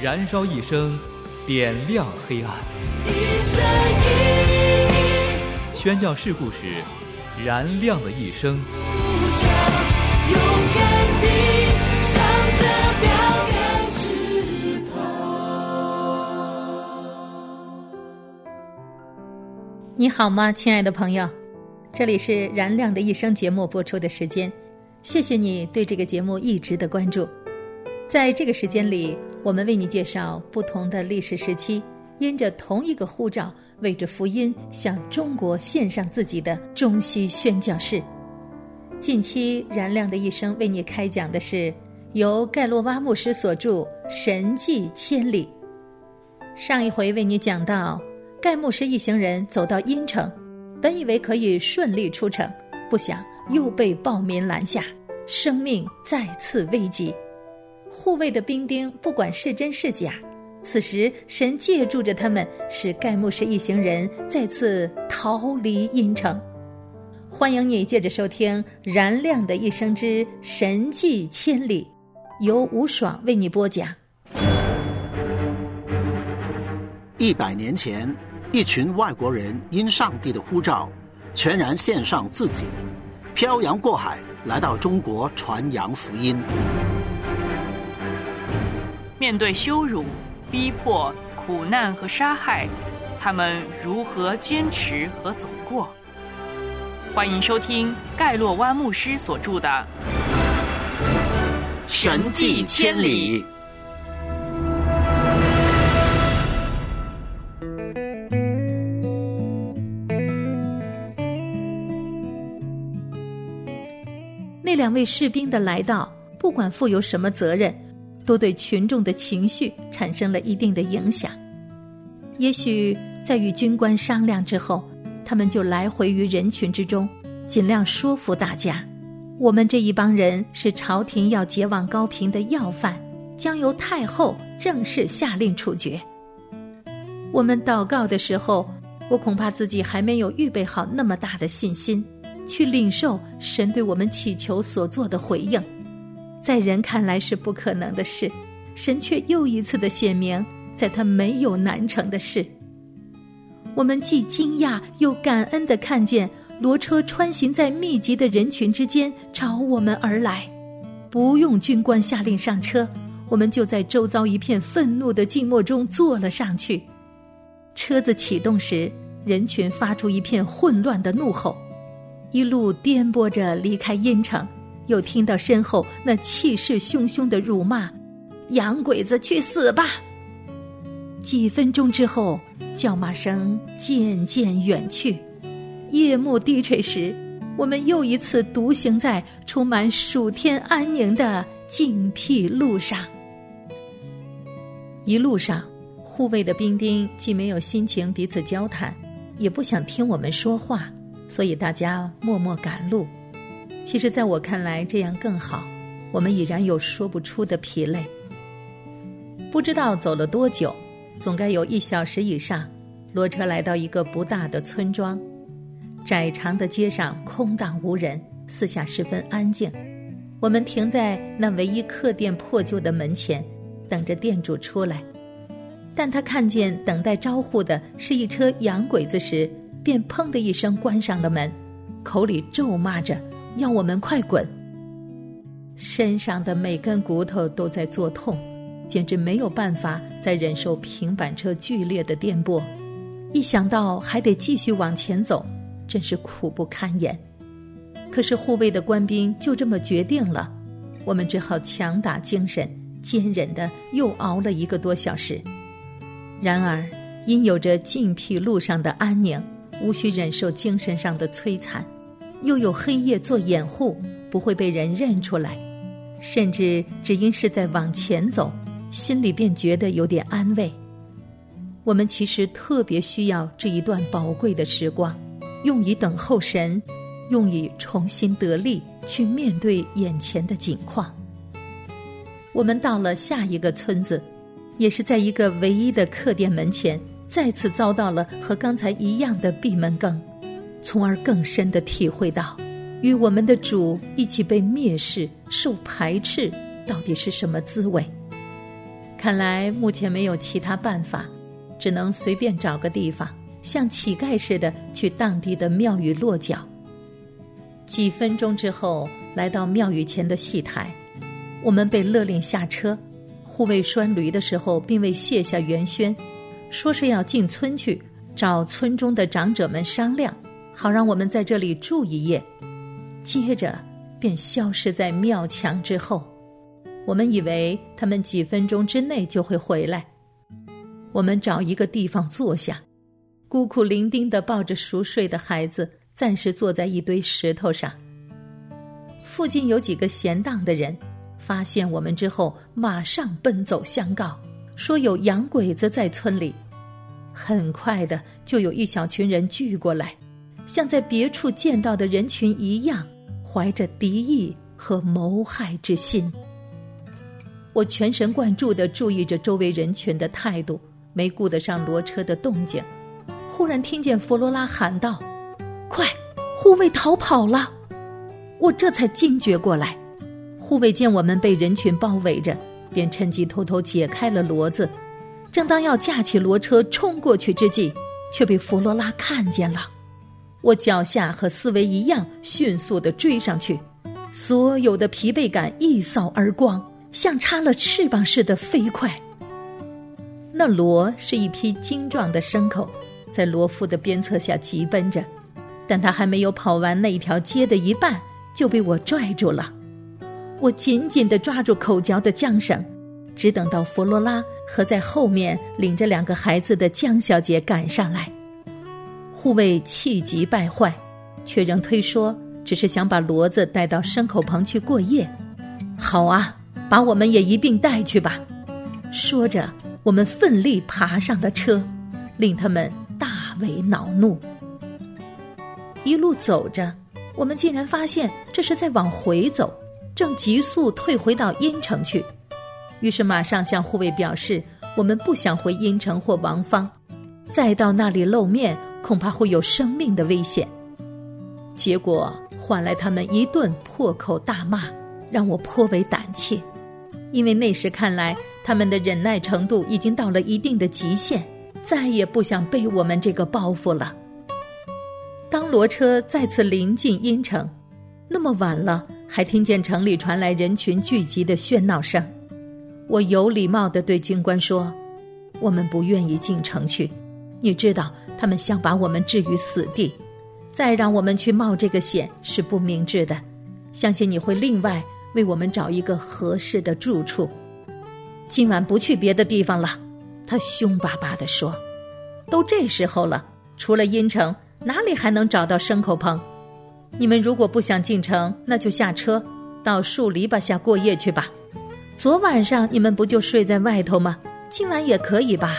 燃烧一生，点亮黑暗。宣教士故事，燃亮的一生。你好吗，亲爱的朋友？这里是《燃亮的一生》节目播出的时间，谢谢你对这个节目一直的关注。在这个时间里，我们为你介绍不同的历史时期，因着同一个护照，为着福音向中国献上自己的中西宣教士。近期《燃亮的一生》为你开讲的是由盖洛瓦牧师所著《神迹千里》。上一回为你讲到。盖牧师一行人走到阴城，本以为可以顺利出城，不想又被暴民拦下，生命再次危急。护卫的兵丁不管是真是假，此时神借助着他们，使盖牧师一行人再次逃离阴城。欢迎你接着收听《燃亮的一生之神迹千里》，由吴爽为你播讲。一百年前。一群外国人因上帝的呼召，全然献上自己，漂洋过海来到中国传扬福音。面对羞辱、逼迫、苦难和杀害，他们如何坚持和走过？欢迎收听盖洛湾牧师所著的《神迹千里》。那两位士兵的来到，不管负有什么责任，都对群众的情绪产生了一定的影响。也许在与军官商量之后，他们就来回于人群之中，尽量说服大家：我们这一帮人是朝廷要结往高平的要犯，将由太后正式下令处决。我们祷告的时候，我恐怕自己还没有预备好那么大的信心。去领受神对我们祈求所做的回应，在人看来是不可能的事，神却又一次的显明，在他没有难成的事。我们既惊讶又感恩的看见骡车穿行在密集的人群之间朝我们而来，不用军官下令上车，我们就在周遭一片愤怒的静默中坐了上去。车子启动时，人群发出一片混乱的怒吼。一路颠簸着离开阴城，又听到身后那气势汹汹的辱骂：“洋鬼子去死吧！”几分钟之后，叫骂声渐渐远去。夜幕低垂时，我们又一次独行在充满暑天安宁的静僻路上。一路上，护卫的兵丁既没有心情彼此交谈，也不想听我们说话。所以大家默默赶路，其实在我看来这样更好。我们已然有说不出的疲累。不知道走了多久，总该有一小时以上。骡车来到一个不大的村庄，窄长的街上空荡无人，四下十分安静。我们停在那唯一客店破旧的门前，等着店主出来。但他看见等待招呼的是一车洋鬼子时，便砰的一声关上了门，口里咒骂着要我们快滚。身上的每根骨头都在作痛，简直没有办法再忍受平板车剧烈的颠簸。一想到还得继续往前走，真是苦不堪言。可是护卫的官兵就这么决定了，我们只好强打精神，坚忍的又熬了一个多小时。然而，因有着静僻路上的安宁。无需忍受精神上的摧残，又有黑夜做掩护，不会被人认出来，甚至只因是在往前走，心里便觉得有点安慰。我们其实特别需要这一段宝贵的时光，用以等候神，用以重新得力，去面对眼前的景况。我们到了下一个村子，也是在一个唯一的客店门前，再次遭到了和刚才一样的闭门羹，从而更深的体会到，与我们的主一起被蔑视、受排斥，到底是什么滋味。看来目前没有其他办法，只能随便找个地方，像乞丐似的去当地的庙宇落脚。几分钟之后，来到庙宇前的戏台。我们被勒令下车，护卫拴驴的时候，并未卸下圆宣，说是要进村去找村中的长者们商量，好让我们在这里住一夜。接着便消失在庙墙之后。我们以为他们几分钟之内就会回来。我们找一个地方坐下，孤苦伶仃的抱着熟睡的孩子，暂时坐在一堆石头上。附近有几个闲荡的人。发现我们之后，马上奔走相告，说有洋鬼子在村里。很快的，就有一小群人聚过来，像在别处见到的人群一样，怀着敌意和谋害之心。我全神贯注的注意着周围人群的态度，没顾得上骡车的动静。忽然听见弗罗拉喊道：“快，护卫逃跑了！”我这才惊觉过来。护卫见我们被人群包围着，便趁机偷偷解开了骡子。正当要架起骡车冲过去之际，却被弗罗拉看见了。我脚下和思维一样，迅速的追上去，所有的疲惫感一扫而光，像插了翅膀似的飞快。那骡是一匹精壮的牲口，在骡夫的鞭策下疾奔着，但他还没有跑完那一条街的一半，就被我拽住了。我紧紧地抓住口嚼的缰绳，只等到弗罗拉和在后面领着两个孩子的江小姐赶上来。护卫气急败坏，却仍推说只是想把骡子带到牲口棚去过夜。好啊，把我们也一并带去吧。说着，我们奋力爬上了车，令他们大为恼怒。一路走着，我们竟然发现这是在往回走。正急速退回到阴城去，于是马上向护卫表示，我们不想回阴城或王方，再到那里露面，恐怕会有生命的危险。结果换来他们一顿破口大骂，让我颇为胆怯，因为那时看来，他们的忍耐程度已经到了一定的极限，再也不想背我们这个包袱了。当骡车再次临近阴城，那么晚了。还听见城里传来人群聚集的喧闹声，我有礼貌地对军官说：“我们不愿意进城去，你知道他们想把我们置于死地，再让我们去冒这个险是不明智的。相信你会另外为我们找一个合适的住处。今晚不去别的地方了。”他凶巴巴地说：“都这时候了，除了阴城，哪里还能找到牲口棚？”你们如果不想进城，那就下车，到树篱笆下过夜去吧。昨晚上你们不就睡在外头吗？今晚也可以吧。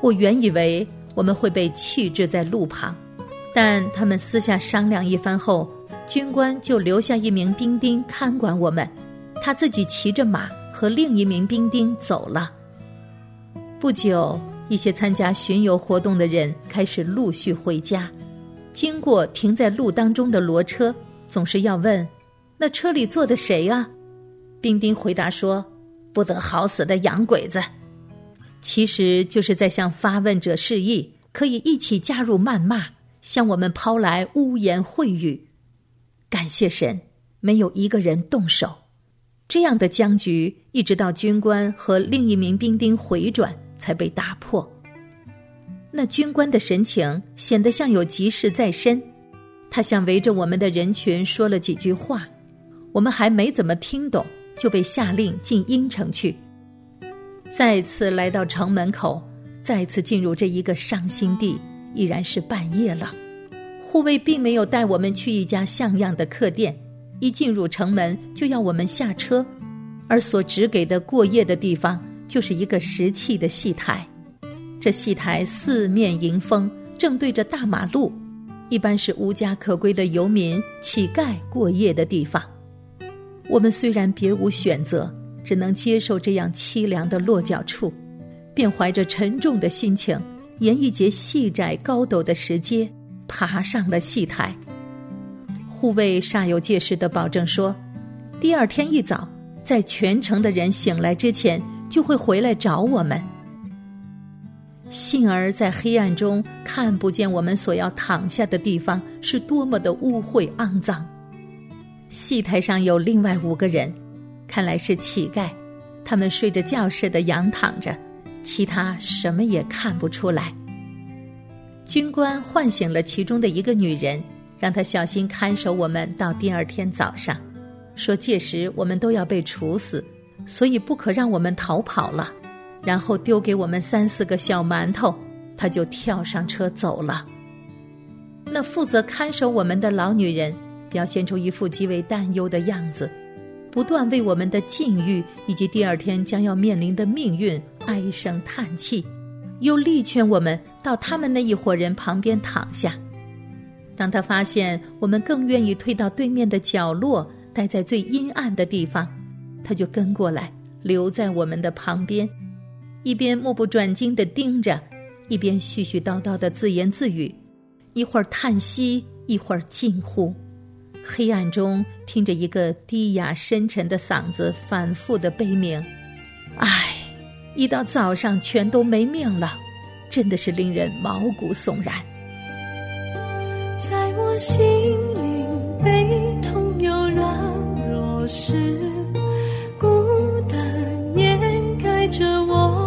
我原以为我们会被弃置在路旁，但他们私下商量一番后，军官就留下一名兵丁看管我们，他自己骑着马和另一名兵丁走了。不久，一些参加巡游活动的人开始陆续回家。经过停在路当中的骡车，总是要问：“那车里坐的谁啊？”兵丁回答说：“不得好死的洋鬼子。”其实就是在向发问者示意，可以一起加入谩骂，向我们抛来污言秽语。感谢神，没有一个人动手。这样的僵局，一直到军官和另一名兵丁回转，才被打破。那军官的神情显得像有急事在身，他向围着我们的人群说了几句话，我们还没怎么听懂，就被下令进阴城去。再次来到城门口，再次进入这一个伤心地，已然是半夜了。护卫并没有带我们去一家像样的客店，一进入城门就要我们下车，而所指给的过夜的地方就是一个石砌的戏台。这戏台四面迎风，正对着大马路，一般是无家可归的游民、乞丐过夜的地方。我们虽然别无选择，只能接受这样凄凉的落脚处，便怀着沉重的心情，沿一节细窄高陡的石阶，爬上了戏台。护卫煞有介事的保证说：“第二天一早，在全城的人醒来之前，就会回来找我们。”幸而在黑暗中看不见我们所要躺下的地方是多么的污秽肮脏。戏台上有另外五个人，看来是乞丐，他们睡着觉似的仰躺着，其他什么也看不出来。军官唤醒了其中的一个女人，让她小心看守我们到第二天早上，说届时我们都要被处死，所以不可让我们逃跑了。然后丢给我们三四个小馒头，他就跳上车走了。那负责看守我们的老女人。表现出一副极为担忧的样子，不断为我们的境遇以及第二天将要面临的命运唉声叹气，又力劝我们到他们那一伙人旁边躺下。当他发现我们更愿意退到对面的角落，待在最阴暗的地方，他就跟过来，留在我们的旁边，一边目不转睛地盯着，一边絮絮叨叨地自言自语，一会儿叹息，一会儿惊呼。黑暗中，听着一个低哑深沉的嗓子反复的悲鸣，唉，一到早上全都没命了，真的是令人毛骨悚然。在我心灵悲痛又软弱时，孤单掩盖着我。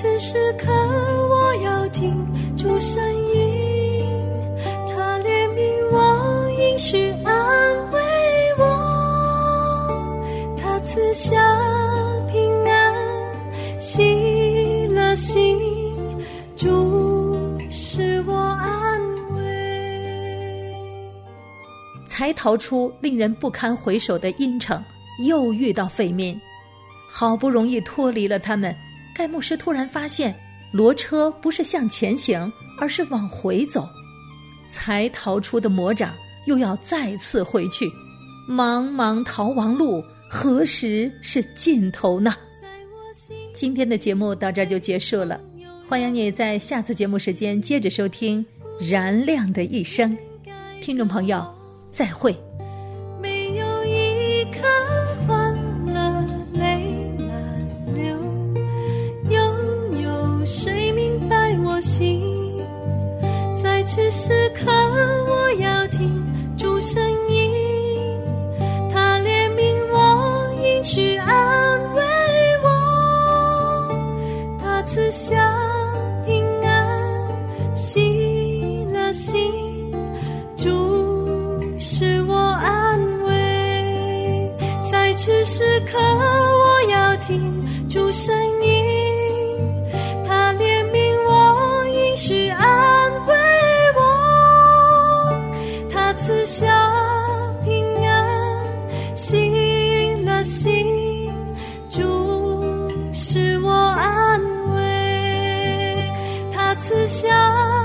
此时刻，我要听出声音。他怜悯我，应许安慰我。他赐下平安，喜乐心，主使我安慰。才逃出令人不堪回首的阴城，又遇到匪民。好不容易脱离了他们，盖牧师突然发现，骡车不是向前行，而是往回走。才逃出的魔掌又要再次回去，茫茫逃亡路，何时是尽头呢？今天的节目到这就结束了，欢迎你在下次节目时间接着收听《燃亮的一生》，听众朋友，再会。下平安，息了息，主是我安慰。在此时刻，我要听主声音，他怜悯我，应许安慰我，他赐下平安，息了息。思想。